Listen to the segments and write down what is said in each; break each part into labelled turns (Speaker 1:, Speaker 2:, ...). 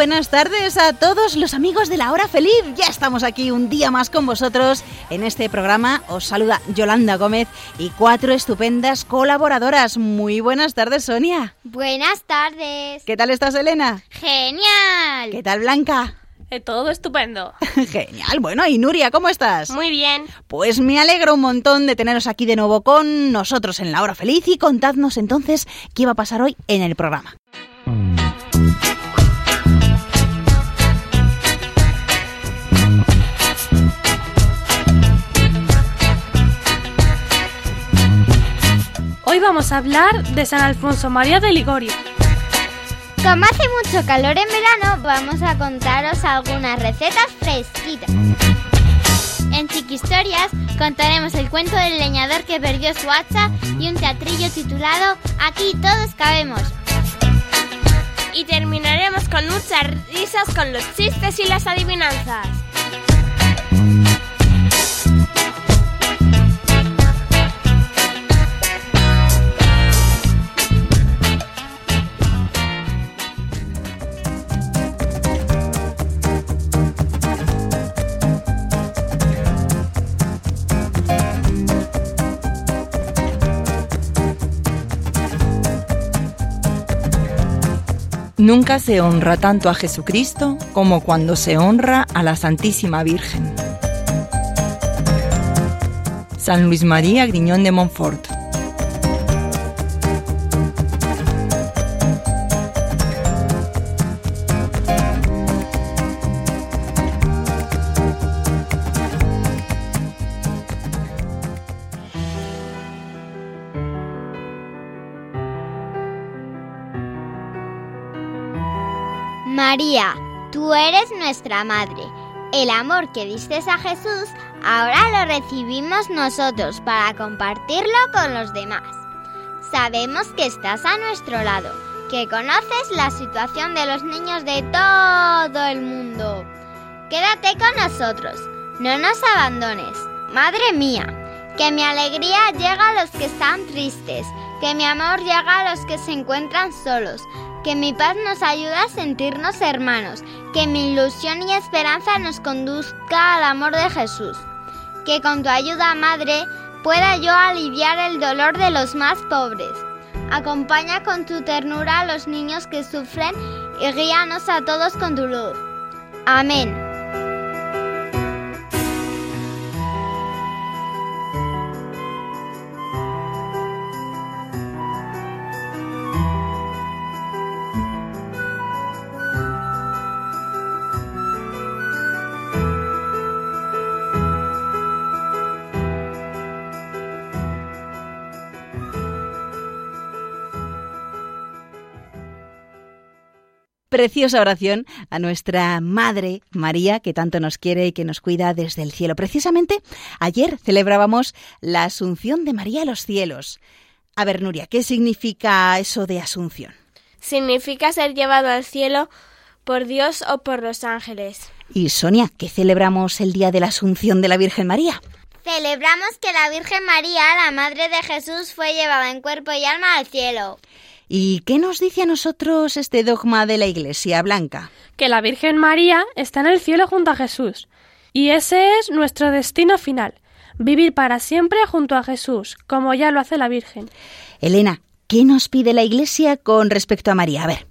Speaker 1: Buenas tardes a todos los amigos de la hora feliz. Ya estamos aquí un día más con vosotros en este programa. Os saluda Yolanda Gómez y cuatro estupendas colaboradoras. Muy buenas tardes, Sonia.
Speaker 2: Buenas tardes.
Speaker 1: ¿Qué tal estás, Elena?
Speaker 2: Genial.
Speaker 1: ¿Qué tal, Blanca?
Speaker 3: Eh, todo estupendo.
Speaker 1: Genial. Bueno, y Nuria, ¿cómo estás?
Speaker 3: Muy bien.
Speaker 1: Pues me alegro un montón de teneros aquí de nuevo con nosotros en la hora feliz y contadnos entonces qué va a pasar hoy en el programa.
Speaker 3: Hoy vamos a hablar de San Alfonso María de Ligorio.
Speaker 2: Como hace mucho calor en verano, vamos a contaros algunas recetas fresquitas. En Chiquistorias contaremos el cuento del leñador que perdió su hacha y un teatrillo titulado Aquí todos cabemos.
Speaker 3: Y terminaremos con muchas risas con los chistes y las adivinanzas.
Speaker 4: Nunca se honra tanto a Jesucristo como cuando se honra a la Santísima Virgen. San Luis María Griñón de Montfort.
Speaker 2: Madre. El amor que diste a Jesús, ahora lo recibimos nosotros para compartirlo con los demás. Sabemos que estás a nuestro lado, que conoces la situación de los niños de todo el mundo. Quédate con nosotros, no nos abandones. Madre mía, que mi alegría llega a los que están tristes, que mi amor llega a los que se encuentran solos, que mi paz nos ayuda a sentirnos hermanos, que mi ilusión y esperanza nos conduzca al amor de Jesús, que con tu ayuda, Madre, pueda yo aliviar el dolor de los más pobres. Acompaña con tu ternura a los niños que sufren y guíanos a todos con tu luz. Amén.
Speaker 1: Preciosa oración a nuestra Madre María, que tanto nos quiere y que nos cuida desde el cielo. Precisamente ayer celebrábamos la Asunción de María a los cielos. A ver, Nuria, ¿qué significa eso de Asunción?
Speaker 3: Significa ser llevado al cielo por Dios o por los ángeles.
Speaker 1: Y Sonia, ¿qué celebramos el día de la Asunción de la Virgen María?
Speaker 2: Celebramos que la Virgen María, la Madre de Jesús, fue llevada en cuerpo y alma al cielo.
Speaker 1: ¿Y qué nos dice a nosotros este dogma de la Iglesia Blanca?
Speaker 3: Que la Virgen María está en el cielo junto a Jesús. Y ese es nuestro destino final, vivir para siempre junto a Jesús, como ya lo hace la Virgen.
Speaker 1: Elena, ¿qué nos pide la Iglesia con respecto a María? A ver.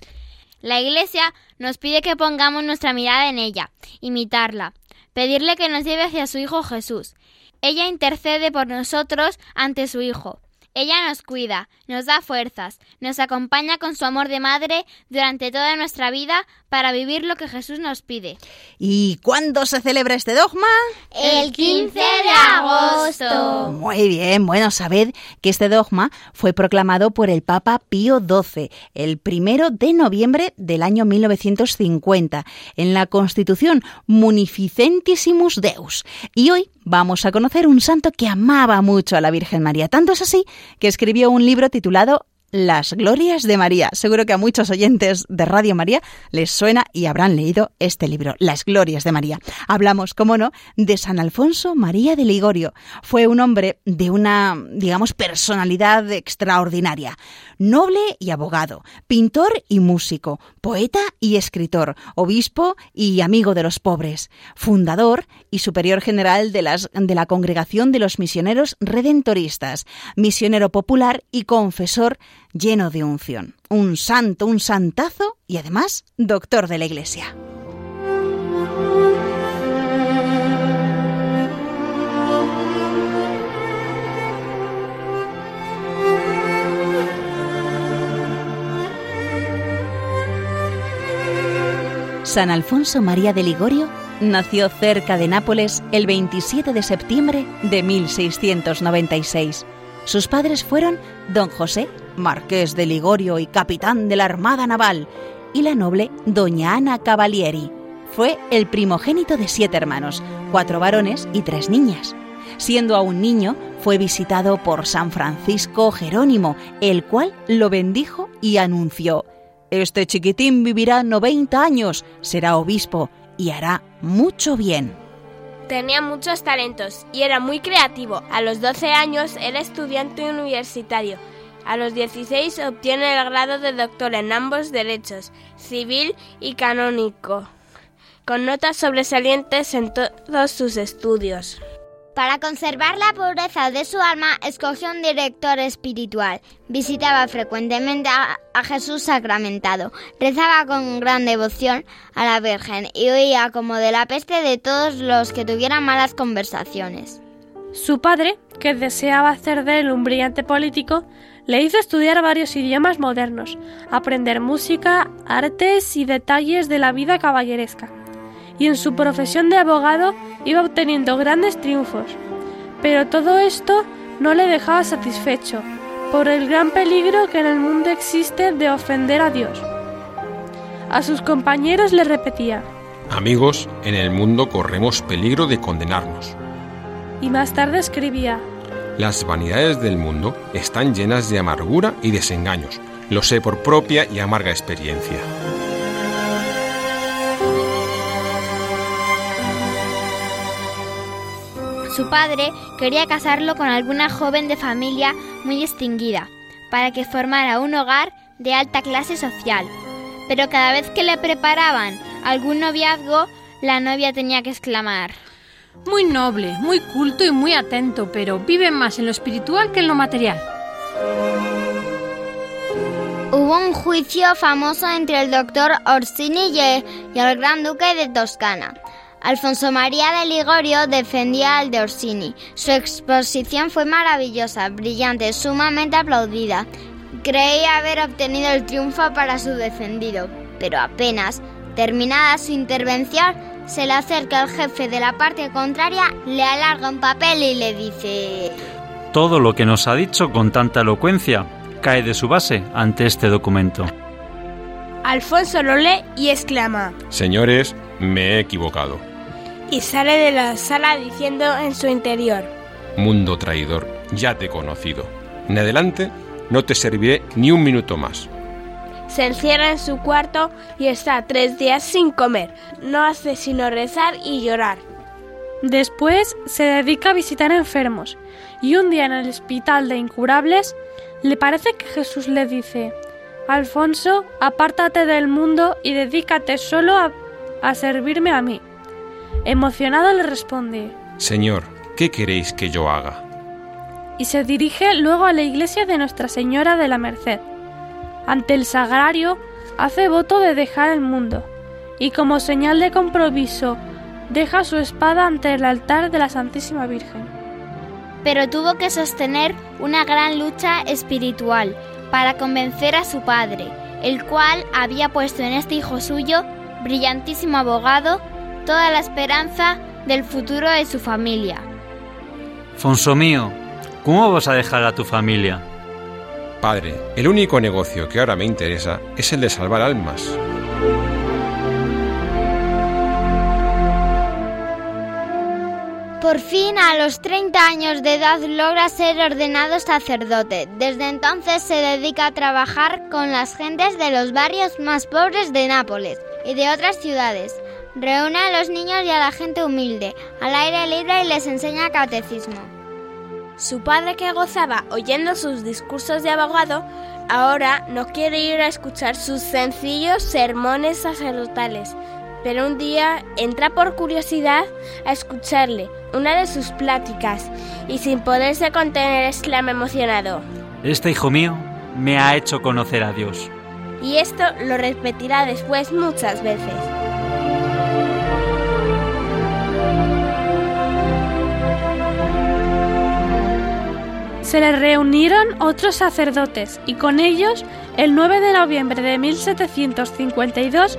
Speaker 2: La Iglesia nos pide que pongamos nuestra mirada en ella, imitarla, pedirle que nos lleve hacia su Hijo Jesús. Ella intercede por nosotros ante su Hijo. Ella nos cuida, nos da fuerzas, nos acompaña con su amor de madre durante toda nuestra vida para vivir lo que Jesús nos pide.
Speaker 1: ¿Y cuándo se celebra este dogma?
Speaker 2: El 15 de agosto.
Speaker 1: Muy bien, bueno, sabed que este dogma fue proclamado por el Papa Pío XII el primero de noviembre del año 1950 en la Constitución Munificentissimus Deus. Y hoy vamos a conocer un santo que amaba mucho a la Virgen María. Tanto es así que escribió un libro titulado las Glorias de María. Seguro que a muchos oyentes de Radio María les suena y habrán leído este libro, Las Glorias de María. Hablamos, como no, de San Alfonso María de Ligorio. Fue un hombre de una, digamos, personalidad extraordinaria. Noble y abogado, pintor y músico, poeta y escritor, obispo y amigo de los pobres, fundador y superior general de, las, de la Congregación de los Misioneros Redentoristas, misionero popular y confesor lleno de unción. Un santo, un santazo y además doctor de la Iglesia. San Alfonso María de Ligorio nació cerca de Nápoles el 27 de septiembre de 1696. Sus padres fueron don José marqués de Ligorio y capitán de la Armada Naval, y la noble doña Ana Cavalieri. Fue el primogénito de siete hermanos, cuatro varones y tres niñas. Siendo aún niño, fue visitado por San Francisco Jerónimo, el cual lo bendijo y anunció, Este chiquitín vivirá 90 años, será obispo y hará mucho bien.
Speaker 5: Tenía muchos talentos y era muy creativo. A los 12 años era estudiante universitario a los 16 obtiene el grado de doctor en ambos derechos, civil y canónico, con notas sobresalientes en todos sus estudios.
Speaker 2: Para conservar la pureza de su alma, escogió un director espiritual. Visitaba frecuentemente a, Jesús sacramentado, rezaba con gran devoción a la Virgen y oía como de la peste de todos los que tuvieran malas conversaciones.
Speaker 3: Su padre, que deseaba hacer de él un brillante político, le hizo estudiar varios idiomas modernos, aprender música, artes y detalles de la vida caballeresca. Y en su profesión de abogado iba obteniendo grandes triunfos. Pero todo esto no le dejaba satisfecho, por el gran peligro que en el mundo existe de ofender a Dios. A sus compañeros le repetía,
Speaker 6: Amigos, en el mundo corremos peligro de condenarnos.
Speaker 3: Y más tarde escribía,
Speaker 6: las vanidades del mundo están llenas de amargura y desengaños. Lo sé por propia y amarga experiencia.
Speaker 2: Su padre quería casarlo con alguna joven de familia muy distinguida, para que formara un hogar de alta clase social. Pero cada vez que le preparaban algún noviazgo, la novia tenía que exclamar
Speaker 7: muy noble, muy culto y muy atento, pero vive más en lo espiritual que en lo material.
Speaker 2: Hubo un juicio famoso entre el doctor Orsini y el gran duque de Toscana. Alfonso María de Ligorio defendía al de Orsini. Su exposición fue maravillosa, brillante, sumamente aplaudida. Creía haber obtenido el triunfo para su defendido, pero apenas terminada su intervención, se le acerca el jefe de la parte contraria, le alarga un papel y le dice...
Speaker 8: Todo lo que nos ha dicho con tanta elocuencia cae de su base ante este documento.
Speaker 5: Alfonso lo lee y exclama...
Speaker 6: Señores, me he equivocado.
Speaker 5: Y sale de la sala diciendo en su interior...
Speaker 6: Mundo traidor, ya te he conocido. En adelante no te serviré ni un minuto más
Speaker 5: se encierra en su cuarto y está tres días sin comer. No hace sino rezar y llorar.
Speaker 3: Después se dedica a visitar enfermos y un día en el hospital de incurables le parece que Jesús le dice, Alfonso, apártate del mundo y dedícate solo a, a servirme a mí. Emocionado le responde,
Speaker 6: Señor, ¿qué queréis que yo haga?
Speaker 3: Y se dirige luego a la iglesia de Nuestra Señora de la Merced ante el sagrario, hace voto de dejar el mundo, y como señal de compromiso, deja su espada ante el altar de la Santísima Virgen.
Speaker 2: pero tuvo que sostener una gran lucha espiritual para convencer a su padre, el cual había puesto en este hijo suyo, brillantísimo abogado, toda la esperanza del futuro de su familia.
Speaker 8: Fonso mío, ¿cómo vas a dejar a tu familia?
Speaker 6: Padre, el único negocio que ahora me interesa es el de salvar almas.
Speaker 2: Por fin, a los 30 años de edad, logra ser ordenado sacerdote. Desde entonces se dedica a trabajar con las gentes de los barrios más pobres de Nápoles y de otras ciudades. Reúne a los niños y a la gente humilde al aire libre y les enseña catecismo.
Speaker 5: Su padre, que gozaba oyendo sus discursos de abogado, ahora no quiere ir a escuchar sus sencillos sermones sacerdotales, pero un día entra por curiosidad a escucharle una de sus pláticas y sin poderse contener exclama emocionado.
Speaker 8: Este hijo mío me ha hecho conocer a Dios.
Speaker 5: Y esto lo repetirá después muchas veces.
Speaker 3: Se le reunieron otros sacerdotes y con ellos, el 9 de noviembre de 1752,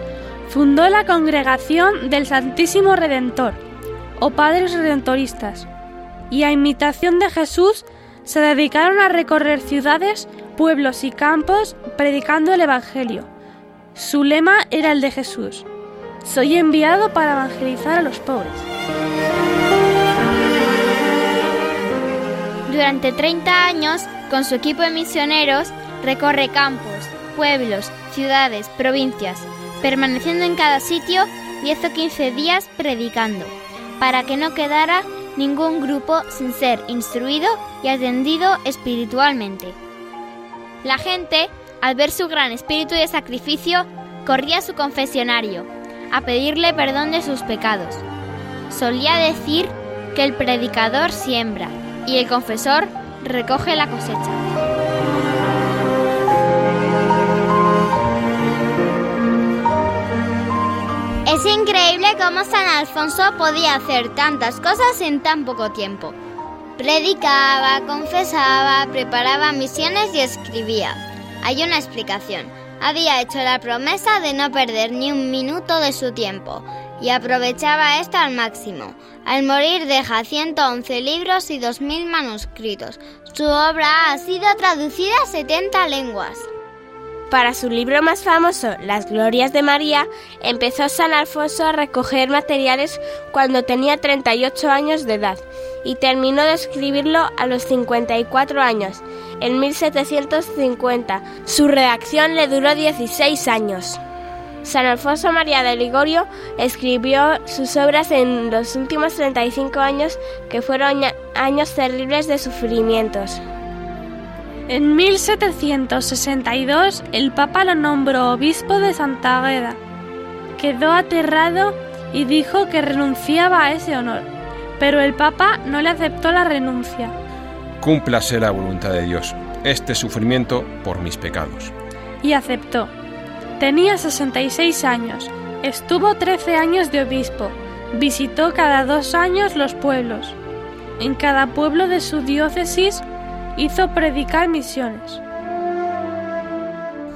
Speaker 3: fundó la Congregación del Santísimo Redentor, o Padres Redentoristas, y a imitación de Jesús se dedicaron a recorrer ciudades, pueblos y campos predicando el Evangelio. Su lema era el de Jesús, soy enviado para evangelizar a los pobres.
Speaker 2: Durante 30 años, con su equipo de misioneros, recorre campos, pueblos, ciudades, provincias, permaneciendo en cada sitio 10 o 15 días predicando, para que no quedara ningún grupo sin ser instruido y atendido espiritualmente. La gente, al ver su gran espíritu de sacrificio, corría a su confesionario, a pedirle perdón de sus pecados. Solía decir que el predicador siembra y el confesor recoge la cosecha. Es increíble cómo San Alfonso podía hacer tantas cosas en tan poco tiempo. Predicaba, confesaba, preparaba misiones y escribía. Hay una explicación. Había hecho la promesa de no perder ni un minuto de su tiempo y aprovechaba esto al máximo. Al morir deja 111 libros y 2.000 manuscritos. Su obra ha sido traducida a 70 lenguas.
Speaker 5: Para su libro más famoso, Las Glorias de María, empezó San Alfonso a recoger materiales cuando tenía 38 años de edad y terminó de escribirlo a los 54 años, en 1750. Su redacción le duró 16 años. San Alfonso María de Ligorio escribió sus obras en los últimos 35 años que fueron años terribles de sufrimientos.
Speaker 3: En 1762 el Papa lo nombró obispo de Santa Agueda. Quedó aterrado y dijo que renunciaba a ese honor, pero el Papa no le aceptó la renuncia.
Speaker 6: Cúmplase la voluntad de Dios, este sufrimiento por mis pecados.
Speaker 3: Y aceptó. Tenía 66 años, estuvo 13 años de obispo, visitó cada dos años los pueblos. En cada pueblo de su diócesis hizo predicar misiones.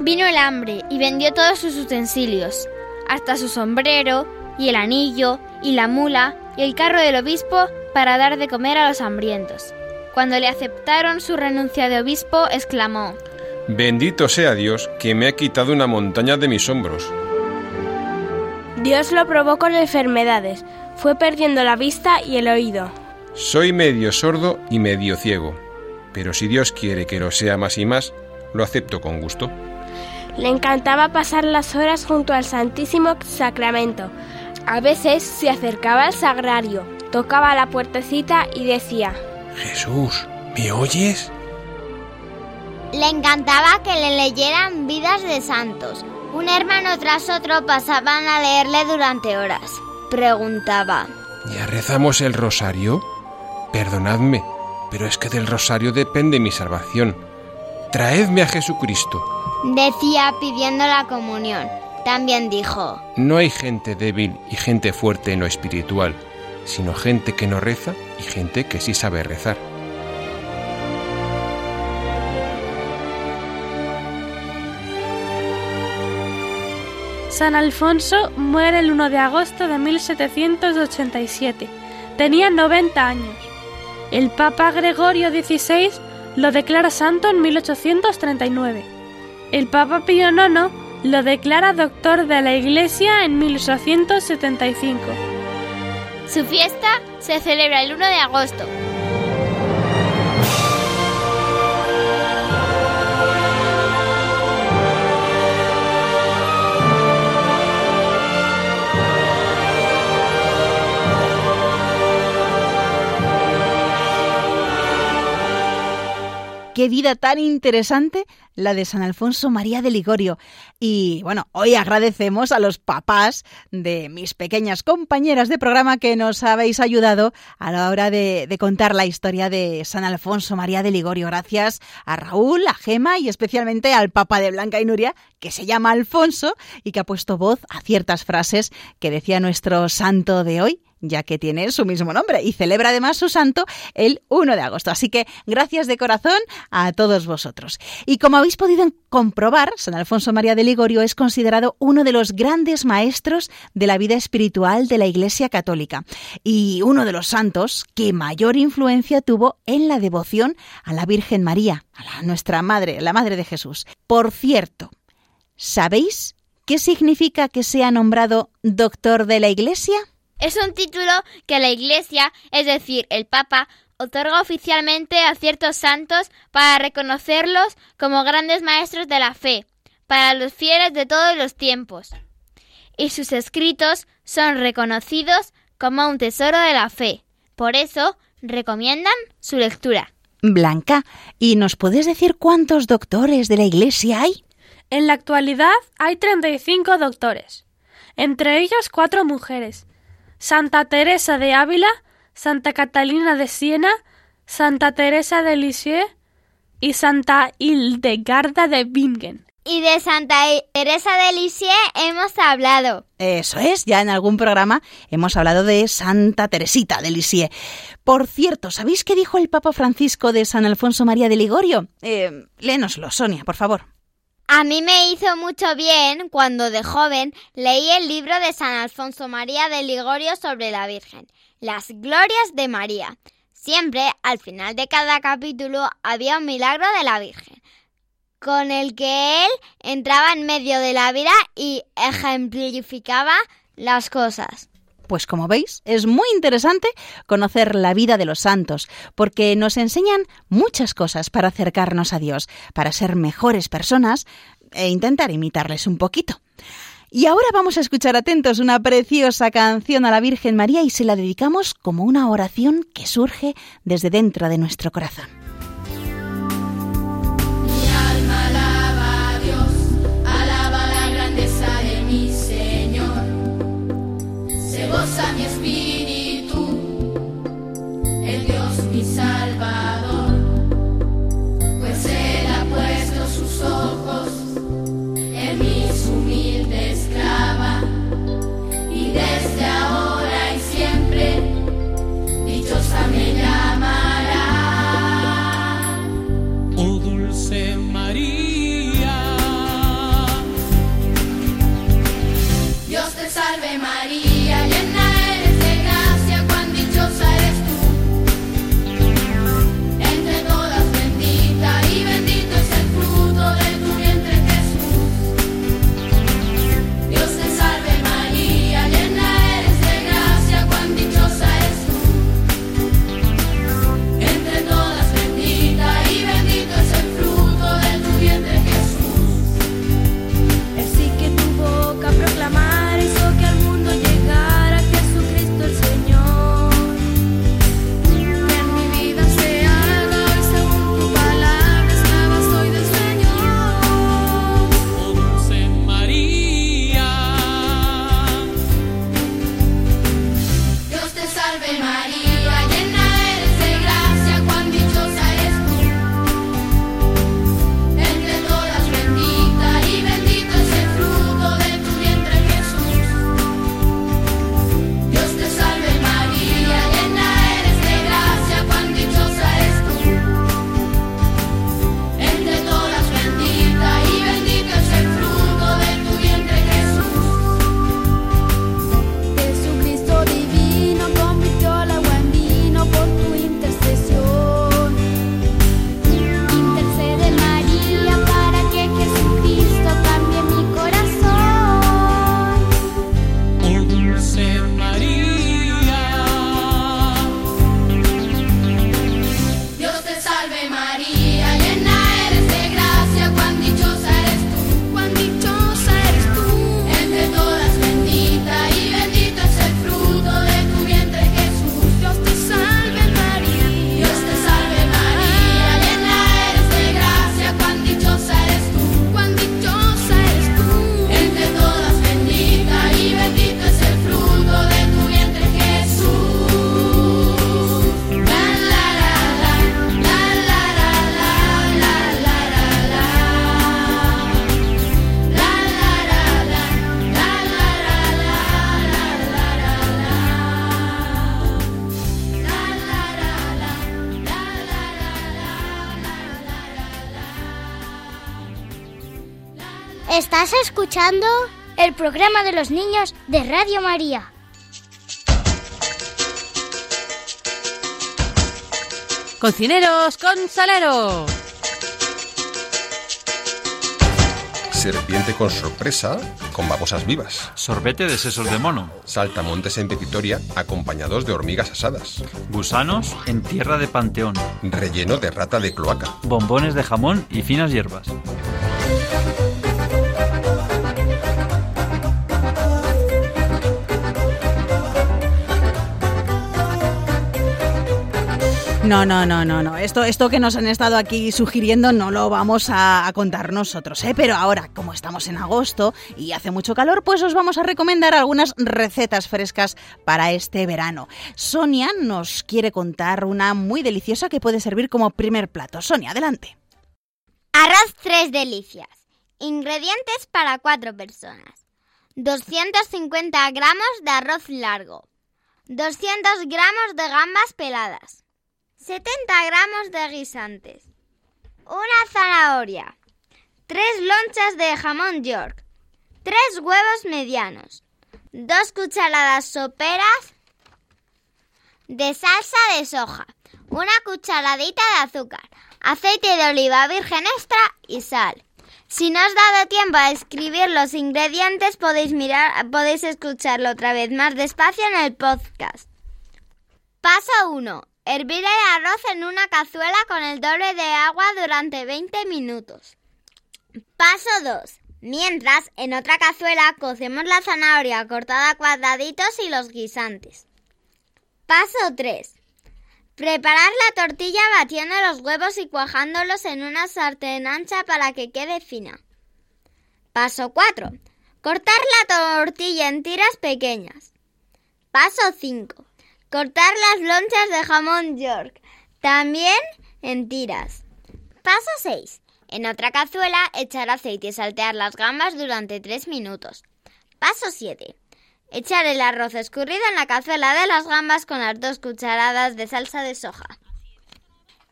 Speaker 2: Vino el hambre y vendió todos sus utensilios, hasta su sombrero y el anillo y la mula y el carro del obispo para dar de comer a los hambrientos. Cuando le aceptaron su renuncia de obispo, exclamó,
Speaker 6: Bendito sea Dios que me ha quitado una montaña de mis hombros.
Speaker 5: Dios lo probó con enfermedades, fue perdiendo la vista y el oído.
Speaker 6: Soy medio sordo y medio ciego pero si Dios quiere que lo sea más y más, lo acepto con gusto.
Speaker 5: Le encantaba pasar las horas junto al Santísimo Sacramento. A veces se acercaba al sagrario, tocaba la puertecita y decía,
Speaker 6: Jesús, ¿me oyes?
Speaker 2: Le encantaba que le leyeran vidas de santos. Un hermano tras otro pasaban a leerle durante horas. Preguntaba,
Speaker 6: ¿Ya rezamos el rosario? Perdonadme, pero es que del rosario depende mi salvación. Traedme a Jesucristo.
Speaker 2: Decía pidiendo la comunión. También dijo,
Speaker 6: No hay gente débil y gente fuerte en lo espiritual, sino gente que no reza y gente que sí sabe rezar.
Speaker 3: San Alfonso muere el 1 de agosto de 1787. Tenía 90 años. El Papa Gregorio XVI lo declara santo en 1839. El Papa Pío IX lo declara doctor de la Iglesia en 1875.
Speaker 2: Su fiesta se celebra el 1 de agosto.
Speaker 1: Qué vida tan interesante la de San Alfonso María de Ligorio. Y bueno, hoy agradecemos a los papás de mis pequeñas compañeras de programa que nos habéis ayudado a la hora de, contar la historia de San Alfonso María de Ligorio. Gracias a Raúl, a Gema y especialmente al papá de Blanca y Nuria, que se llama Alfonso y que ha puesto voz a ciertas frases que decía nuestro santo de hoy ya que tiene su mismo nombre y celebra además su santo el 1 de agosto. Así que gracias de corazón a todos vosotros. Y como habéis podido comprobar, San Alfonso María de Ligorio es considerado uno de los grandes maestros de la vida espiritual de la Iglesia Católica y uno de los santos que mayor influencia tuvo en la devoción a la Virgen María, a nuestra Madre, la Madre de Jesús. Por cierto, ¿sabéis qué significa que sea nombrado doctor de la Iglesia?
Speaker 2: Es un título que la Iglesia, es decir, el Papa, otorga oficialmente a ciertos santos para reconocerlos como grandes maestros de la fe, para los fieles de todos los tiempos. Y sus escritos son reconocidos como un tesoro de la fe. Por eso, recomiendan su lectura.
Speaker 1: Blanca, ¿y nos puedes decir cuántos doctores de la Iglesia hay?
Speaker 3: En la actualidad hay 35 doctores, entre ellos cuatro mujeres, Santa Teresa de Ávila, Santa Catalina de Siena, Santa Teresa de Lisieux y Santa Hildegarda de Bingen.
Speaker 2: Y de Santa Teresa de Lisieux hemos hablado.
Speaker 1: Eso es, ya en algún programa hemos hablado de Santa Teresita de Lisieux. Por cierto, ¿sabéis qué dijo el Papa Francisco de San Alfonso María de Ligorio? Eh, léenoslo, Sonia, por favor.
Speaker 2: A mí me hizo mucho bien cuando de joven leí el libro de San Alfonso María de Ligorio sobre la Virgen, Las Glorias de María. Siempre, al final de cada capítulo, había un milagro de la Virgen, con el que él entraba en medio de la vida y ejemplificaba las cosas.
Speaker 1: Pues como veis, es muy interesante conocer la vida de los santos, porque nos enseñan muchas cosas para acercarnos a Dios, para ser mejores personas e intentar imitarles un poquito. Y ahora vamos a escuchar atentos una preciosa canción a la Virgen María y se la dedicamos como una oración que surge desde dentro de nuestro corazón.
Speaker 2: Escuchando el programa de los niños de Radio María.
Speaker 9: Cocineros con salero.
Speaker 6: Serpiente con sorpresa, con babosas vivas.
Speaker 8: Sorbete de sesos de mono.
Speaker 6: Saltamontes en pepitoria, acompañados de hormigas asadas.
Speaker 8: Gusanos en tierra de panteón.
Speaker 6: Relleno de rata de cloaca.
Speaker 8: Bombones de jamón y finas hierbas.
Speaker 1: No, no, no, no, no. Esto, esto que nos han estado aquí sugiriendo no lo vamos a, a contar nosotros, ¿eh? Pero ahora, como estamos en agosto y hace mucho calor, pues os vamos a recomendar algunas recetas frescas para este verano. Sonia nos quiere contar una muy deliciosa que puede servir como primer plato. Sonia, adelante.
Speaker 2: Arroz tres delicias. Ingredientes para cuatro personas. 250 gramos de arroz largo. 200 gramos de gambas peladas. 70 gramos de guisantes. Una zanahoria. 3 lonchas de jamón york. 3 huevos medianos. 2 cucharadas soperas de salsa de soja. Una cucharadita de azúcar. Aceite de oliva virgen extra y sal. Si no os dado tiempo a escribir los ingredientes, podéis mirar, podéis escucharlo otra vez más despacio en el podcast. Paso 1. Hervir el arroz en una cazuela con el doble de agua durante 20 minutos. Paso 2. Mientras, en otra cazuela cocemos la zanahoria cortada a cuadraditos y los guisantes. Paso 3. Preparar la tortilla batiendo los huevos y cuajándolos en una sartén ancha para que quede fina. Paso 4. Cortar la tortilla en tiras pequeñas. Paso 5. Cortar las lonchas de jamón york, también en tiras. Paso 6. En otra cazuela, echar aceite y saltear las gambas durante 3 minutos. Paso 7. Echar el arroz escurrido en la cazuela de las gambas con las dos cucharadas de salsa de soja.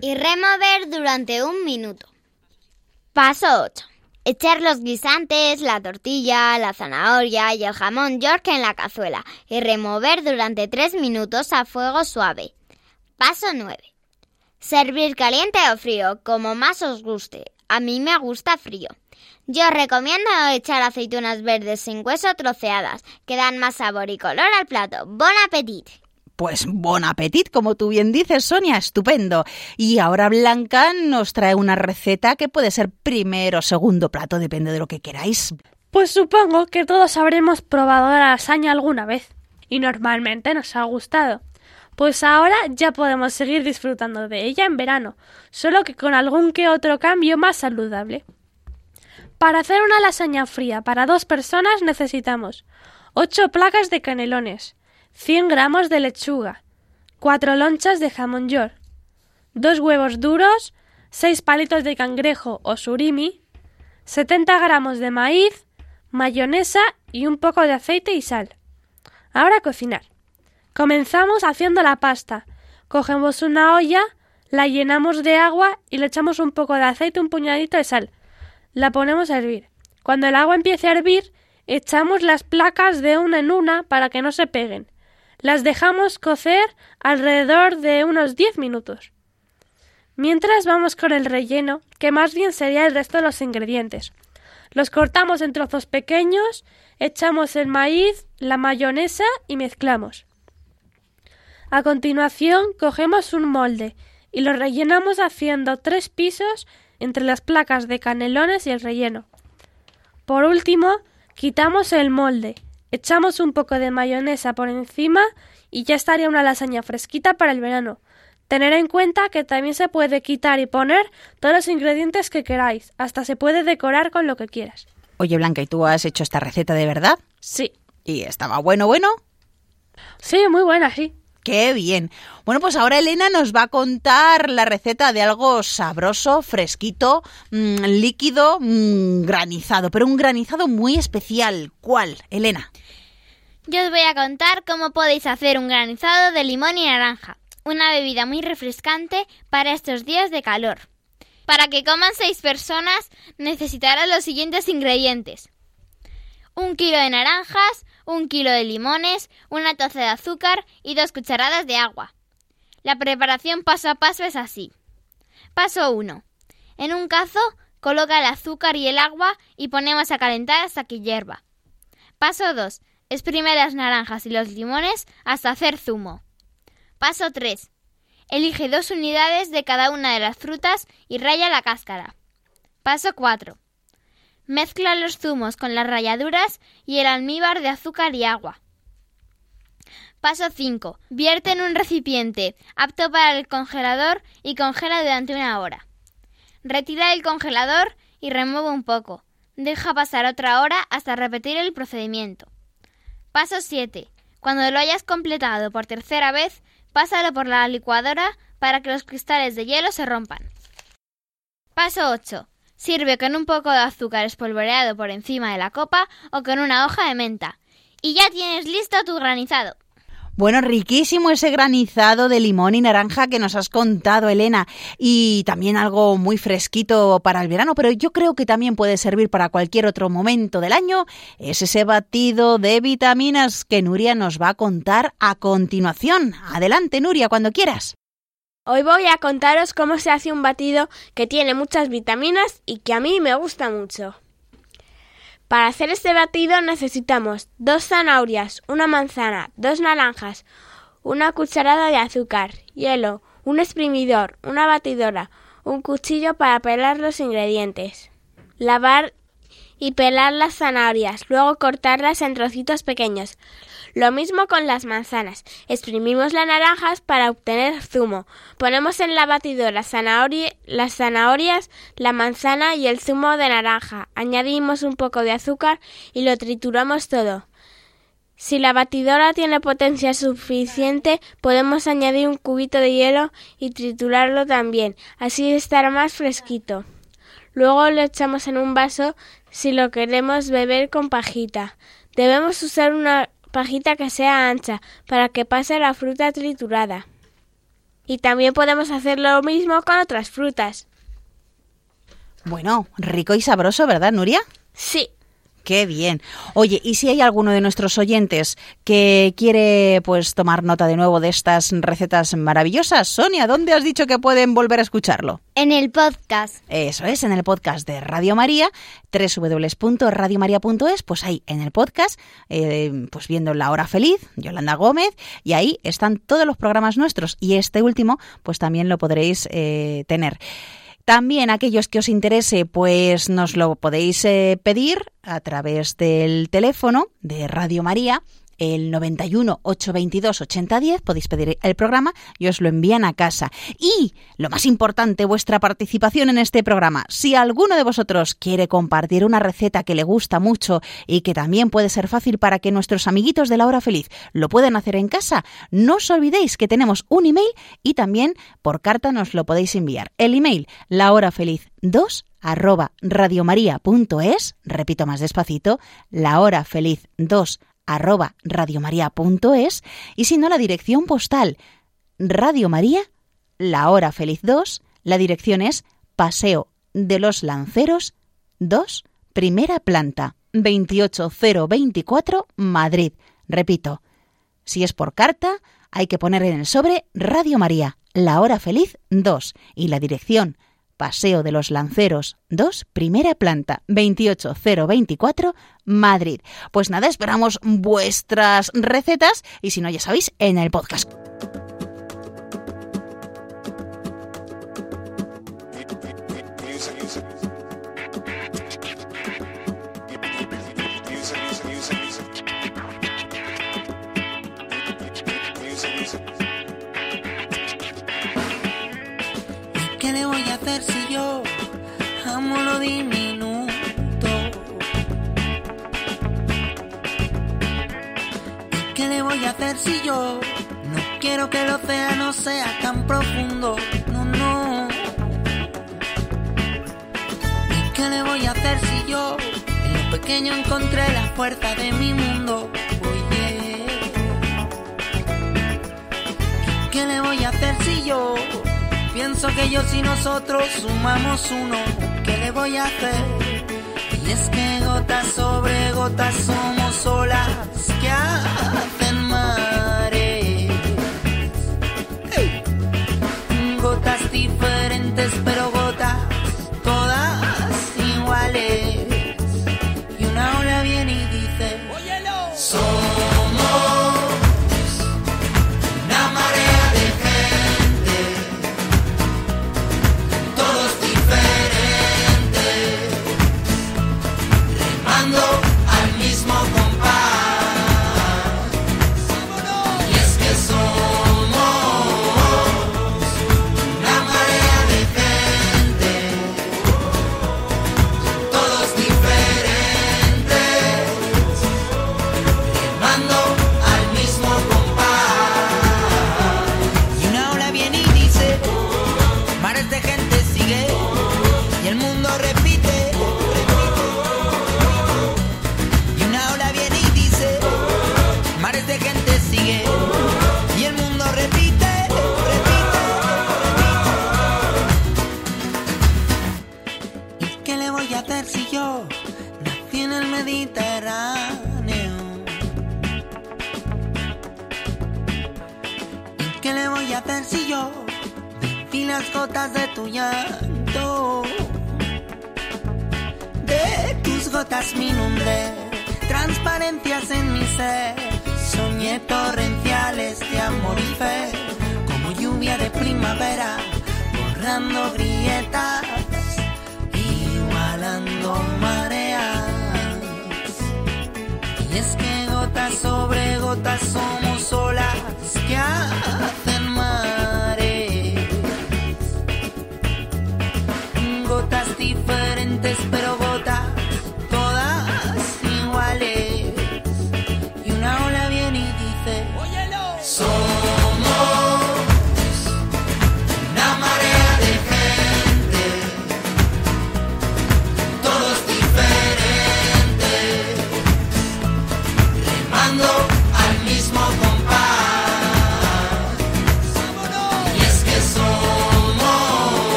Speaker 2: Y remover durante un minuto. Paso 8. Echar los guisantes, la tortilla, la zanahoria y el jamón york en la cazuela y remover durante 3 minutos a fuego suave. Paso 9. Servir caliente o frío, como más os guste. A mí me gusta frío. Yo recomiendo echar aceitunas verdes sin hueso troceadas, que dan más sabor y color al plato. ¡Bon appetit!
Speaker 1: Pues bon appetit, como tú bien dices, Sonia, estupendo. Y ahora Blanca nos trae una receta que puede ser primer o segundo plato, depende de lo que queráis.
Speaker 3: Pues supongo que todos habremos probado la lasaña alguna vez y normalmente nos ha gustado. Pues ahora ya podemos seguir disfrutando de ella en verano, solo que con algún que otro cambio más saludable. Para hacer una lasaña fría para dos personas necesitamos 8 placas de canelones, 100 gramos de lechuga, 4 lonchas de jamón york, 2 huevos duros, 6 palitos de cangrejo o surimi, 70 gramos de maíz, mayonesa y un poco de aceite y sal. Ahora cocinar. Comenzamos haciendo la pasta. Cogemos una olla, la llenamos de agua y le echamos un poco de aceite y un puñadito de sal. La ponemos a hervir. Cuando el agua empiece a hervir, echamos las placas de una en una para que no se peguen. Las dejamos cocer alrededor de unos 10 minutos. Mientras vamos con el relleno, que más bien sería el resto de los ingredientes. Los cortamos en trozos pequeños, echamos el maíz, la mayonesa y mezclamos. A continuación, cogemos un molde y lo rellenamos haciendo tres pisos entre las placas de canelones y el relleno. Por último, quitamos el molde, echamos un poco de mayonesa por encima y ya estaría una lasaña fresquita para el verano. Tener en cuenta que también se puede quitar y poner todos los ingredientes que queráis, hasta se puede decorar con lo que quieras.
Speaker 1: Oye, Blanca, ¿y tú has hecho esta receta de verdad?
Speaker 3: Sí.
Speaker 1: ¿Y estaba bueno, bueno?
Speaker 3: Sí, muy buena, sí.
Speaker 1: ¡Qué bien! Bueno, pues ahora Elena nos va a contar la receta de algo sabroso, fresquito, mmm, líquido, mmm, granizado, pero un granizado muy especial. ¿Cuál, Elena?
Speaker 2: Yo os voy a contar cómo podéis hacer un granizado de limón y naranja, una bebida muy refrescante para estos días de calor.
Speaker 10: Para que coman seis personas necesitarás los siguientes ingredientes. Un kilo de naranjas, un kilo de limones, una taza de azúcar y dos cucharadas de agua. La preparación paso a paso es así. Paso 1. En un cazo coloca el azúcar y el agua y ponemos a calentar hasta que hierva. Paso 2. Exprime las naranjas y los limones hasta hacer zumo. Paso 3. Elige dos unidades de cada una de las frutas y raya la cáscara. Paso 4. Mezcla los zumos con las ralladuras y el almíbar de azúcar y agua. Paso 5. Vierte en un recipiente apto para el congelador y congela durante una hora. Retira del congelador y remueve un poco. Deja pasar otra hora hasta repetir el procedimiento. Paso 7. Cuando lo hayas completado por tercera vez, pásalo por la licuadora para que los cristales de hielo se rompan. Paso 8. Sirve con un poco de azúcar espolvoreado por encima de la copa o con una hoja de menta. Y ya tienes listo tu granizado.
Speaker 1: Bueno, riquísimo ese granizado de limón y naranja que nos has contado, Elena. Y también algo muy fresquito para el verano, pero yo creo que también puede servir para cualquier otro momento del año. Es ese batido de vitaminas que Nuria nos va a contar a continuación. Adelante, Nuria, cuando quieras.
Speaker 5: Hoy voy a contaros cómo se hace un batido que tiene muchas vitaminas y que a mí me gusta mucho. Para hacer este batido necesitamos dos zanahorias, una manzana, dos naranjas, una cucharada de azúcar, hielo, un exprimidor, una batidora, un cuchillo para pelar los ingredientes. Lavar y pelar las zanahorias, luego cortarlas en trocitos pequeños. Lo mismo con las manzanas. Exprimimos las naranjas para obtener zumo. Ponemos en la batidora las zanahorias, la manzana y el zumo de naranja. Añadimos un poco de azúcar y lo trituramos todo. Si la batidora tiene potencia suficiente, podemos añadir un cubito de hielo y triturarlo también. Así estará más fresquito. Luego lo echamos en un vaso si lo queremos beber con pajita. Debemos usar una pajita que sea ancha para que pase la fruta triturada. Y también podemos hacer lo mismo con otras frutas.
Speaker 1: Bueno, rico y sabroso, ¿verdad, Nuria?
Speaker 5: Sí.
Speaker 1: Qué bien. Oye, ¿y si hay alguno de nuestros oyentes que quiere pues tomar nota de nuevo de estas recetas maravillosas? Sonia, ¿dónde has dicho que pueden volver a escucharlo?
Speaker 10: En el podcast.
Speaker 1: Eso es, en el podcast de Radio María, www.radiomaria.es, pues ahí en el podcast, eh, pues viendo La Hora Feliz, Yolanda Gómez, y ahí están todos los programas nuestros y este último pues también lo podréis eh, tener. También aquellos que os interese, pues nos lo podéis eh, pedir a través del teléfono de Radio María el 91 822 8010, podéis pedir el programa y os lo envían a casa. Y lo más importante, vuestra participación en este programa. Si alguno de vosotros quiere compartir una receta que le gusta mucho y que también puede ser fácil para que nuestros amiguitos de la hora feliz lo puedan hacer en casa, no os olvidéis que tenemos un email y también por carta nos lo podéis enviar. El email lahorafeliz2 arroba radiomaria.es, repito más despacito, lahorafeliz2 arroba radiomaria.es y si no la dirección postal Radio María, La Hora Feliz 2, la dirección es Paseo de los Lanceros 2, primera planta, 28024, Madrid. Repito, si es por carta, hay que poner en el sobre Radio María, La Hora Feliz 2 y la dirección Paseo de los Lanceros 2, primera planta, 28024, Madrid. Pues nada, esperamos vuestras recetas y si no, ya sabéis, en el podcast.
Speaker 11: Hacer si yo amo lo diminuto? ¿Y qué le voy a hacer si yo no quiero que el océano sea tan profundo? No, no. ¿Y qué le voy a hacer si yo en lo pequeño encontré la fuerza de mi mundo? Oye. ¿Y qué le voy a hacer si yo pienso que yo si nosotros sumamos uno, ¿qué le voy a hacer? Y es que gotas sobre gotas somos olas que hacen mares. Yo vi las gotas de tu llanto? De tus gotas me inundé, transparencias en mi ser. Soñé torrenciales de amor y fe, como lluvia de primavera, borrando grietas, igualando mareas. Y es que gotas sobre gotas somos olas que hacen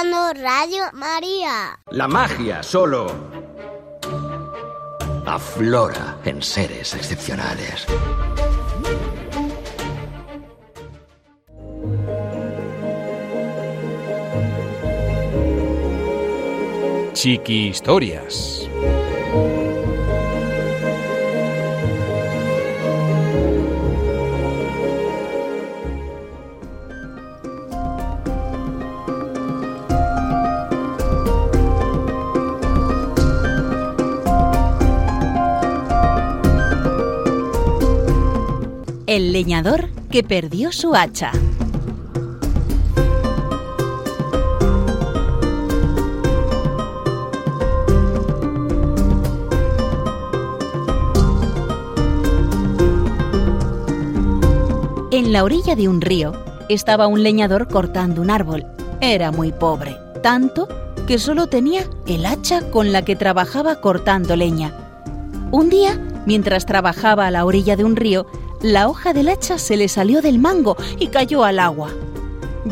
Speaker 2: escuchando Radio María.
Speaker 12: La magia solo aflora en seres excepcionales.
Speaker 6: Chiqui Historias.
Speaker 1: Leñador que perdió su hacha. En la orilla de un río estaba un leñador cortando un árbol. Era muy pobre, tanto que solo tenía el hacha con la que trabajaba cortando leña. Un día, mientras trabajaba a la orilla de un río, la hoja del hacha se le salió del mango y cayó al agua.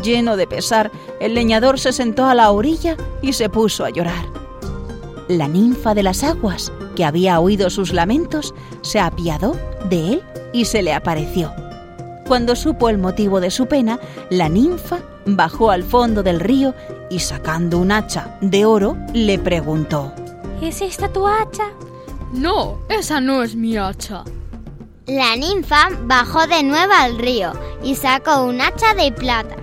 Speaker 1: Lleno de pesar, el leñador se sentó a la orilla y se puso a llorar. La ninfa de las aguas, que había oído sus lamentos, se apiadó de él y se le apareció. Cuando supo el motivo de su pena, la ninfa bajó al fondo del río y sacando un hacha de oro, le preguntó.
Speaker 3: ¿Es esta tu hacha?
Speaker 7: No, esa no es mi hacha.
Speaker 2: La ninfa bajó de nuevo al río y sacó un hacha de plata.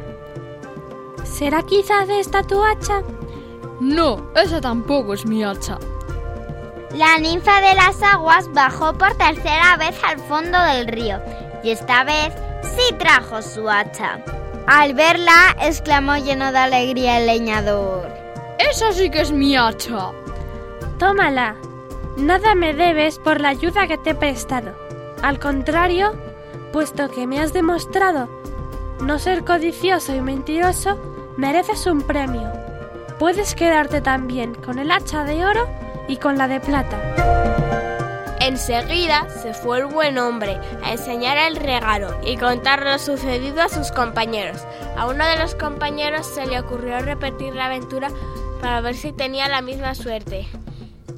Speaker 3: ¿Será quizás esta tu hacha?
Speaker 7: No, esa tampoco es mi hacha.
Speaker 2: La ninfa de las aguas bajó por tercera vez al fondo del río y esta vez sí trajo su hacha. Al verla, exclamó lleno de alegría el leñador.
Speaker 7: ¡Esa sí que es mi hacha!
Speaker 3: Tómala. Nada me debes por la ayuda que te he prestado. Al contrario, puesto que me has demostrado no ser codicioso y mentiroso, mereces un premio. Puedes quedarte también con el hacha de oro y con la de plata.
Speaker 5: Enseguida se fue el buen hombre a enseñar el regalo y contar lo sucedido a sus compañeros. A uno de los compañeros se le ocurrió repetir la aventura para ver si tenía la misma suerte.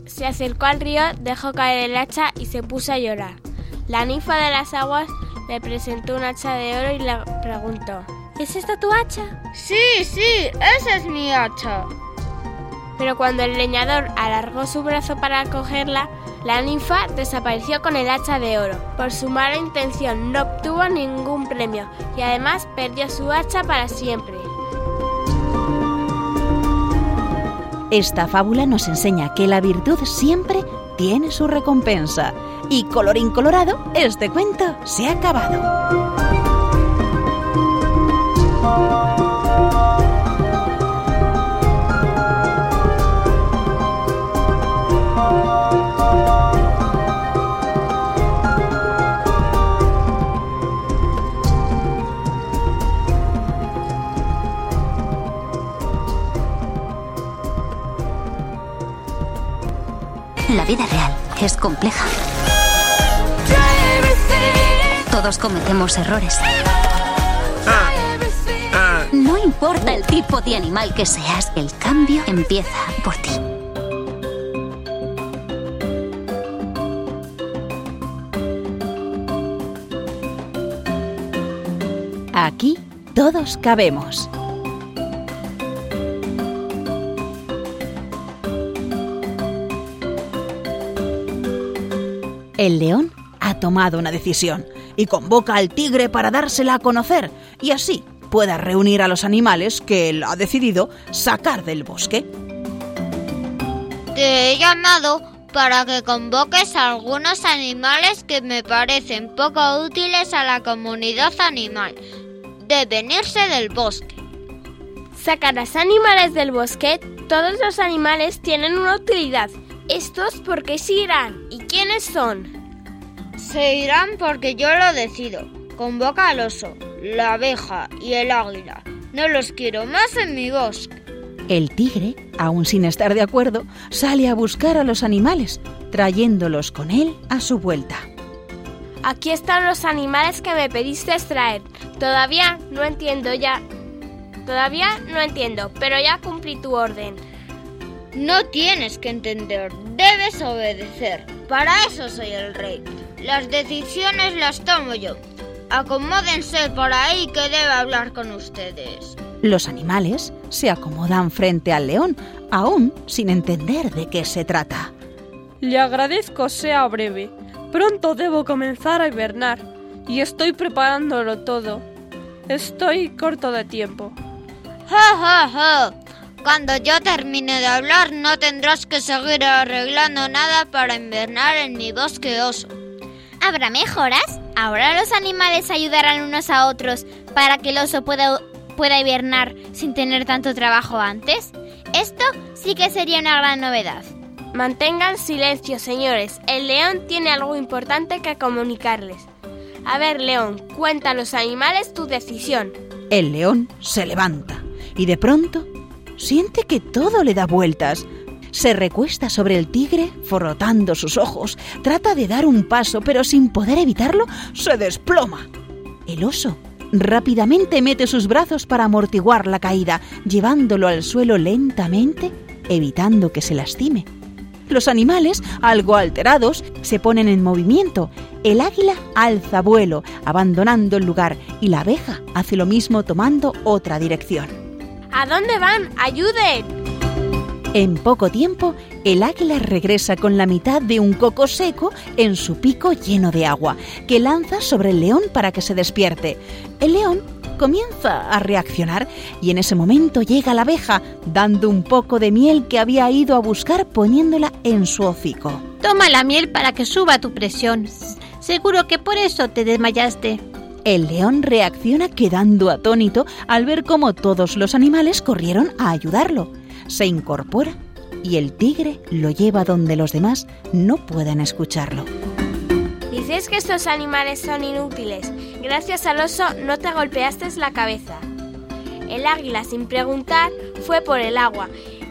Speaker 5: Se acercó al río, dejó caer el hacha y se puso a llorar. La ninfa de las aguas le presentó un hacha de oro y le preguntó
Speaker 3: ¿Es esta tu hacha?
Speaker 2: Sí, sí, esa es mi hacha.
Speaker 5: Pero cuando el leñador alargó su brazo para cogerla, la ninfa desapareció con el hacha de oro. Por su mala intención no obtuvo ningún premio y además perdió su hacha para siempre.
Speaker 1: Esta fábula nos enseña que la virtud siempre tiene su recompensa. Y colorín colorado, este cuento se ha acabado.
Speaker 13: La vida real es compleja. Todos cometemos errores. No importa el tipo de animal que seas, el cambio empieza por ti.
Speaker 1: Aquí todos cabemos. El león ha tomado una decisión y convoca al tigre para dársela a conocer y así pueda reunir a los animales que él ha decidido sacar del bosque.
Speaker 2: Te he llamado para que convoques a algunos animales que me parecen poco útiles a la comunidad animal. Deben irse del bosque.
Speaker 5: ¿Sacarás animales del bosque? Todos los animales tienen una utilidad. ¿Estos por qué se irán? ¿Y quiénes son?
Speaker 2: Se irán porque yo lo decido. Convoca al oso, la abeja y el águila. No los quiero más en mi bosque.
Speaker 1: El tigre, aún sin estar de acuerdo, sale a buscar a los animales, trayéndolos con él a su vuelta.
Speaker 5: Aquí están los animales que me pediste extraer. Todavía no entiendo ya. Todavía no entiendo, pero ya cumplí tu orden.
Speaker 2: No tienes que entender, debes obedecer. Para eso soy el rey. Las decisiones las tomo yo. Acomódense por ahí que debo hablar con ustedes.
Speaker 1: Los animales se acomodan frente al león, aún sin entender de qué se trata.
Speaker 3: Le agradezco sea breve. Pronto debo comenzar a hibernar y estoy preparándolo todo. Estoy corto de tiempo.
Speaker 2: ¡Ja, ja, ja! Cuando yo termine de hablar no tendrás que seguir arreglando nada para invernar en mi bosque oso.
Speaker 10: ¿Habrá mejoras? ¿Ahora los animales ayudarán unos a otros para que el oso pueda, pueda hibernar sin tener tanto trabajo antes? Esto sí que sería una gran novedad.
Speaker 5: Mantengan silencio, señores. El león tiene algo importante que comunicarles. A ver, león, cuenta a los animales tu decisión.
Speaker 1: El león se levanta y de pronto siente que todo le da vueltas. Se recuesta sobre el tigre, frotando sus ojos. Trata de dar un paso, pero sin poder evitarlo, se desploma. El oso rápidamente mete sus brazos para amortiguar la caída, llevándolo al suelo lentamente, evitando que se lastime. Los animales, algo alterados, se ponen en movimiento. El águila alza vuelo, abandonando el lugar, y la abeja hace lo mismo tomando otra dirección.
Speaker 5: ¿A dónde van? ¡Ayuden!
Speaker 1: En poco tiempo, el águila regresa con la mitad de un coco seco en su pico lleno de agua, que lanza sobre el león para que se despierte. El león comienza a reaccionar y en ese momento llega la abeja, dando un poco de miel que había ido a buscar poniéndola en su hocico.
Speaker 7: Toma la miel para que suba tu presión. Seguro que por eso te desmayaste.
Speaker 1: El león reacciona quedando atónito al ver cómo todos los animales corrieron a ayudarlo. Se incorpora y el tigre lo lleva donde los demás no puedan escucharlo.
Speaker 5: Dices que estos animales son inútiles. Gracias al oso no te golpeaste la cabeza. El águila, sin preguntar, fue por el agua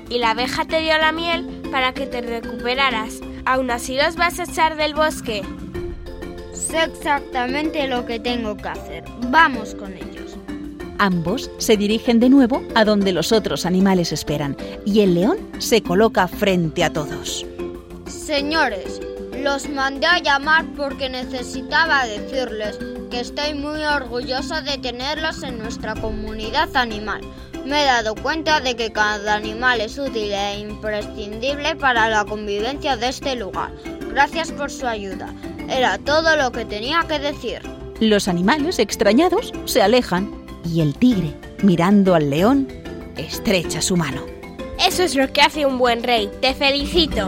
Speaker 5: y la abeja te dio la miel para que te recuperaras. ¿Aún así los vas a echar del bosque?
Speaker 2: Sé exactamente lo que tengo que hacer. Vamos con ellos.
Speaker 1: Ambos se dirigen de nuevo a donde los otros animales esperan y el león se coloca frente a todos.
Speaker 2: Señores, los mandé a llamar porque necesitaba decirles que estoy muy orgulloso de tenerlos en nuestra comunidad animal. Me he dado cuenta de que cada animal es útil e imprescindible para la convivencia de este lugar. Gracias por su ayuda. Era todo lo que tenía que decir.
Speaker 1: Los animales, extrañados, se alejan y el tigre, mirando al león, estrecha su mano.
Speaker 5: Eso es lo que hace un buen rey. Te felicito.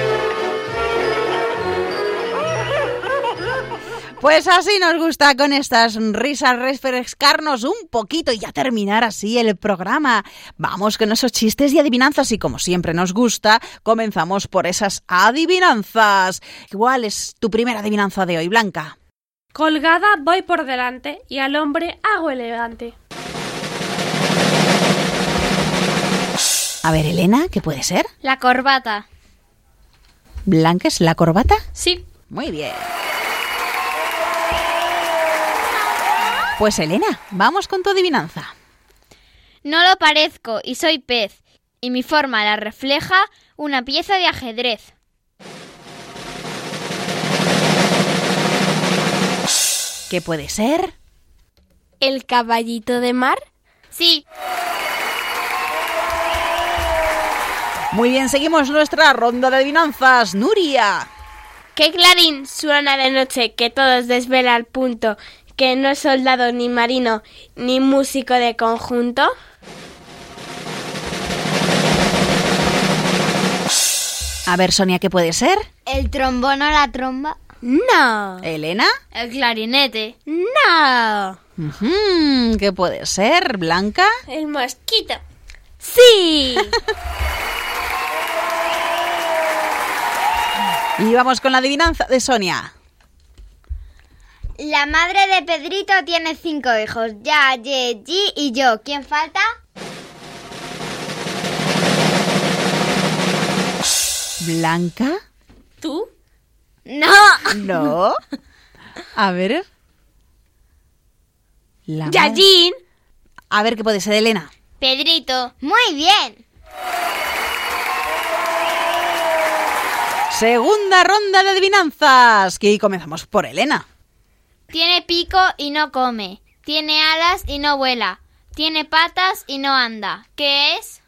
Speaker 1: Pues así nos gusta con estas risas refrescarnos un poquito y ya terminar así el programa. Vamos con esos chistes y adivinanzas y como siempre nos gusta, comenzamos por esas adivinanzas. ¿Cuál es tu primera adivinanza de hoy, Blanca?
Speaker 3: Colgada voy por delante y al hombre hago elegante.
Speaker 1: A ver, Elena, ¿qué puede ser?
Speaker 10: La corbata.
Speaker 1: ¿Blanca es la corbata?
Speaker 3: Sí.
Speaker 1: Muy bien. Pues Elena, vamos con tu adivinanza.
Speaker 10: No lo parezco y soy pez, y mi forma la refleja una pieza de ajedrez.
Speaker 1: ¿Qué puede ser?
Speaker 5: ¿El caballito de mar?
Speaker 10: Sí.
Speaker 1: Muy bien, seguimos nuestra ronda de adivinanzas. Nuria.
Speaker 5: ¿Qué clarín suena de noche que todos desvela al punto que no es soldado ni marino ni músico de conjunto?
Speaker 1: A ver, Sonia, ¿qué puede ser?
Speaker 10: ¿El trombón o la tromba?
Speaker 5: No.
Speaker 1: ¿Elena?
Speaker 10: El clarinete.
Speaker 5: No.
Speaker 1: ¿Qué puede ser, Blanca?
Speaker 5: El mosquito. Sí.
Speaker 1: y vamos con la adivinanza de Sonia.
Speaker 2: La madre de Pedrito tiene cinco hijos. Ya, Ye, Ji y yo. ¿Quién falta?
Speaker 1: ¿Blanca?
Speaker 5: ¿Tú?
Speaker 2: No.
Speaker 1: No. A ver. La madre-
Speaker 5: Yajin.
Speaker 1: A ver qué puede ser, Elena.
Speaker 2: Pedrito. Muy bien.
Speaker 1: Segunda ronda de adivinanzas. Y comenzamos por Elena.
Speaker 10: Tiene pico y no come. Tiene alas y no vuela. Tiene patas y no anda. ¿Qué es?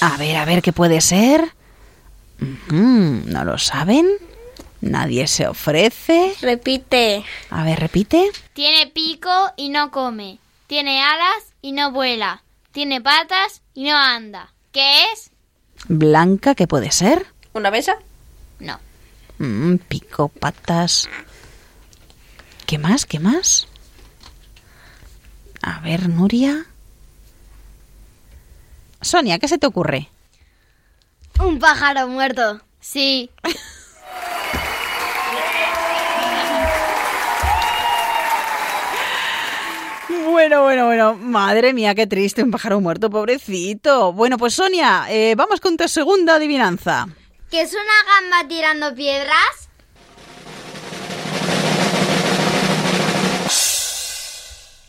Speaker 1: A ver, a ver qué puede ser. ¿No lo saben? Nadie se ofrece.
Speaker 5: Repite.
Speaker 1: A ver, repite.
Speaker 10: Tiene pico y no come. Tiene alas y no vuela. Tiene patas y no anda. ¿Qué es?
Speaker 1: Blanca, ¿qué puede ser?
Speaker 5: ¿Una besa?
Speaker 1: Mm, pico, patas. ¿Qué más? ¿Qué más? A ver, Nuria. Sonia, ¿qué se te ocurre?
Speaker 2: Un pájaro muerto.
Speaker 10: Sí.
Speaker 1: Bueno, bueno, bueno. Madre mía, qué triste, un pájaro muerto, pobrecito. Bueno, pues Sonia, eh, vamos con tu segunda adivinanza.
Speaker 2: ¿Qué es una gamba tirando piedras?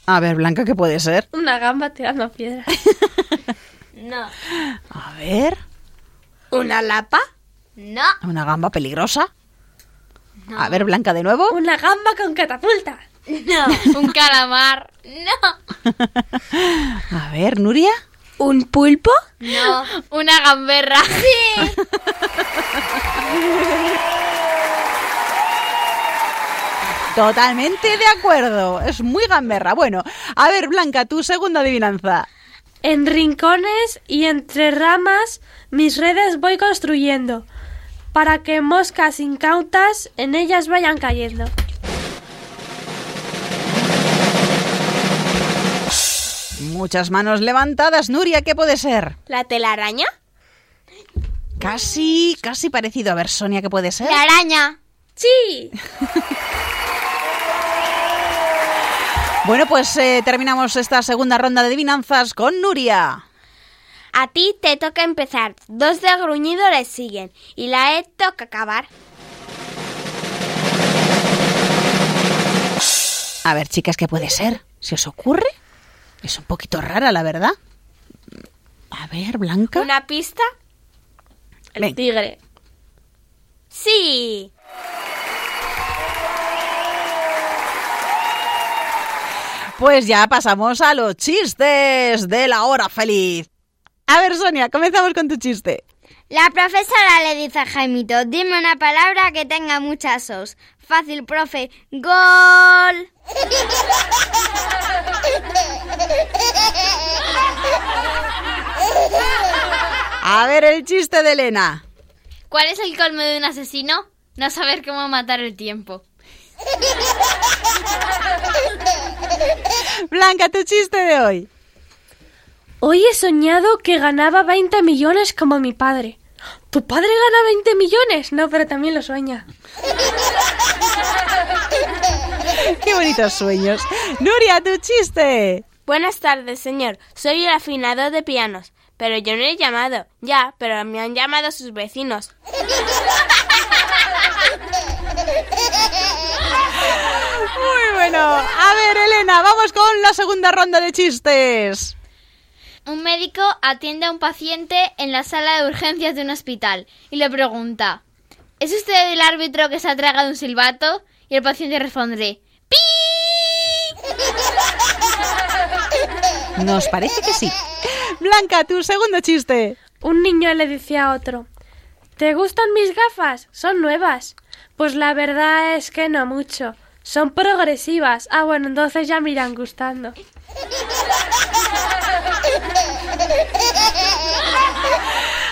Speaker 1: A ver, Blanca, ¿qué puede ser?
Speaker 3: Una gamba tirando piedras.
Speaker 2: No.
Speaker 1: A ver,
Speaker 5: ¿Una lapa?
Speaker 2: No.
Speaker 1: una gamba peligrosa. A ver, Blanca, de nuevo.
Speaker 3: Una gamba con catapulta.
Speaker 2: No.
Speaker 10: Un calamar. No.
Speaker 1: A ver, Nuria.
Speaker 5: ¿Un pulpo?
Speaker 2: No.
Speaker 10: Una gamberra.
Speaker 2: Sí.
Speaker 1: Totalmente de acuerdo. Es muy gamberra. Bueno, a ver, Blanca, tu segunda adivinanza.
Speaker 3: En rincones y entre ramas mis redes voy construyendo, para que moscas incautas en ellas vayan cayendo.
Speaker 1: Muchas manos levantadas. Nuria, ¿qué puede ser?
Speaker 5: ¿La telaraña?
Speaker 1: Casi, casi parecido. A ver, Sonia, ¿qué puede ser?
Speaker 2: La araña.
Speaker 3: Sí.
Speaker 1: Bueno, pues eh, terminamos esta segunda ronda de adivinanzas con Nuria.
Speaker 5: A ti te toca empezar. Dos de gruñido le siguen. Y la E toca acabar.
Speaker 1: A ver, chicas, ¿qué puede ser? ¿Se os ocurre? Es un poquito rara, la verdad. A ver, Blanca.
Speaker 5: ¿Una pista?
Speaker 3: El
Speaker 1: Ven.
Speaker 3: tigre.
Speaker 5: Sí.
Speaker 1: Pues ya pasamos a los chistes de la hora feliz. A ver, Sonia, comenzamos con tu chiste.
Speaker 2: La profesora le dice a Jaimito, dime una palabra que tenga muchas os. Fácil, profe. Gol.
Speaker 1: El chiste de Elena.
Speaker 10: ¿Cuál es el colmo de un asesino? No saber cómo matar el tiempo.
Speaker 1: Blanca, tu chiste de hoy.
Speaker 3: Hoy he soñado que ganaba 20 millones como mi padre. ¿Tu padre gana 20 millones? No, pero también lo sueña.
Speaker 1: Qué bonitos sueños. Nuria, tu chiste.
Speaker 5: Buenas tardes, señor. Soy el afinador de pianos. Pero yo no he llamado. Ya, pero me han llamado sus vecinos.
Speaker 1: Muy bueno. A ver, Elena, vamos con la segunda ronda de chistes.
Speaker 10: Un médico atiende a un paciente en la sala de urgencias de un hospital y le pregunta, ¿es usted el árbitro que se ha tragado un silbato? Y el paciente responde, ¡Pi!
Speaker 1: Nos parece que sí. Blanca, tu segundo chiste.
Speaker 3: Un niño le dice a otro, ¿te gustan mis gafas? Son nuevas. Pues la verdad es que no mucho. Son progresivas. Ah, bueno, entonces ya me irán gustando.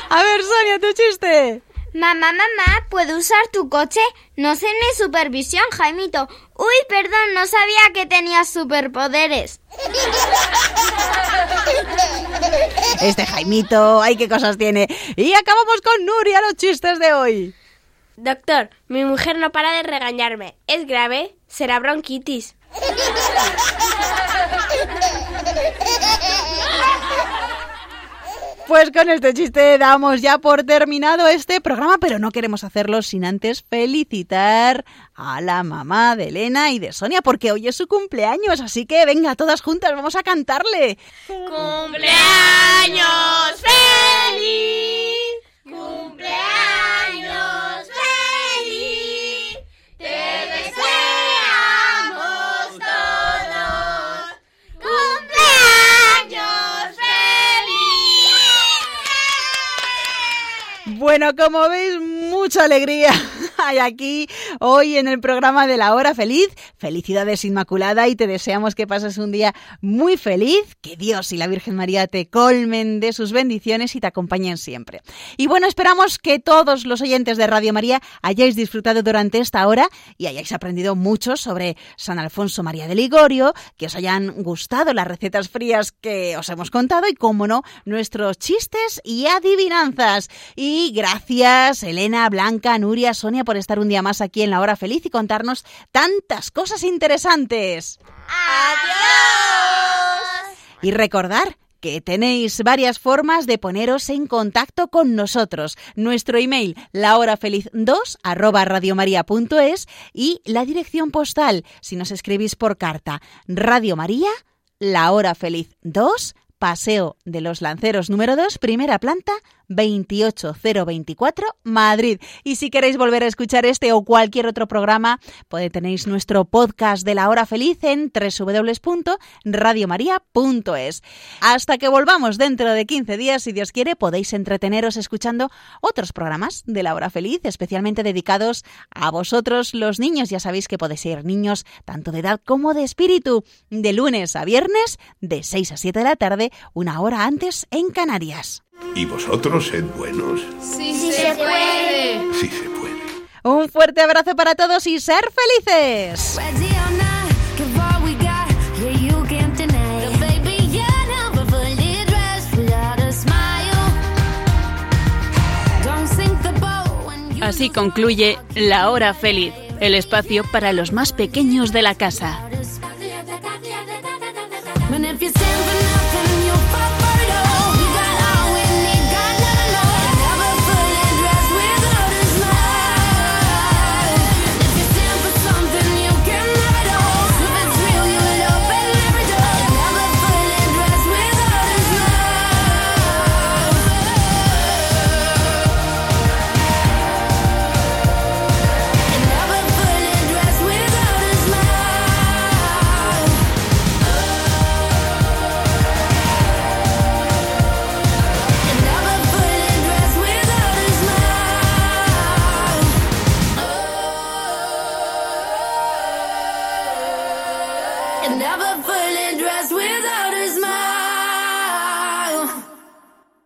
Speaker 1: A ver, Sonia, tu chiste.
Speaker 2: Mamá, mamá, ¿puedo usar tu coche? No sé ni supervisión, Jaimito. Uy, perdón, no sabía que tenías superpoderes.
Speaker 1: Este Jaimito, ay, qué cosas tiene. Y acabamos con Nuria, los chistes de hoy.
Speaker 5: Doctor, mi mujer no para de regañarme. ¿Es grave? ¿Será bronquitis?
Speaker 1: Pues con este chiste damos ya por terminado este programa, pero no queremos hacerlo sin antes felicitar a la mamá de Elena y de Sonia, porque hoy es su cumpleaños, así que venga, todas juntas, vamos a cantarle.
Speaker 14: ¡Cumpleaños feliz! ¡Cumpleaños
Speaker 1: Bueno, como veis, mucha alegría hay aquí hoy en el programa de la hora feliz. Felicidades Inmaculada y te deseamos que pases un día muy feliz, que Dios y la Virgen María te colmen de sus bendiciones y te acompañen siempre. Y bueno, esperamos que todos los oyentes de Radio María hayáis disfrutado durante esta hora y hayáis aprendido mucho sobre San Alfonso María de Ligorio, que os hayan gustado las recetas frías que os hemos contado y, como no, nuestros chistes y adivinanzas. Y gracias, Elena, Blanca, Nuria, Sonia, por estar un día más aquí en la hora feliz y contarnos tantas cosas interesantes.
Speaker 14: ¡Adiós!
Speaker 1: Y recordar que tenéis varias formas de poneros en contacto con nosotros. Nuestro email, lahorafeliz2 arroba radiomaria.es y la dirección postal, si nos escribís por carta, Radio María, La Hora Feliz 2, Paseo de los Lanceros número 2, primera planta, 28024, Madrid. Y si queréis volver a escuchar este o cualquier otro programa, tenéis nuestro podcast de la hora feliz en www.radiomaria.es. Hasta que volvamos dentro de 15 días, si Dios quiere, podéis entreteneros escuchando otros programas de la hora feliz, especialmente dedicados a vosotros los niños. Ya sabéis que podéis ser niños tanto de edad como de espíritu, de lunes a viernes, de 6 a 7 de la tarde, una hora antes en Canarias.
Speaker 15: ¿Y vosotros sed buenos?
Speaker 14: Sí, sí se puede.
Speaker 15: Sí se puede.
Speaker 1: Un fuerte abrazo para todos y ser felices.
Speaker 16: Así concluye La Hora Feliz, el espacio para los más pequeños de la casa.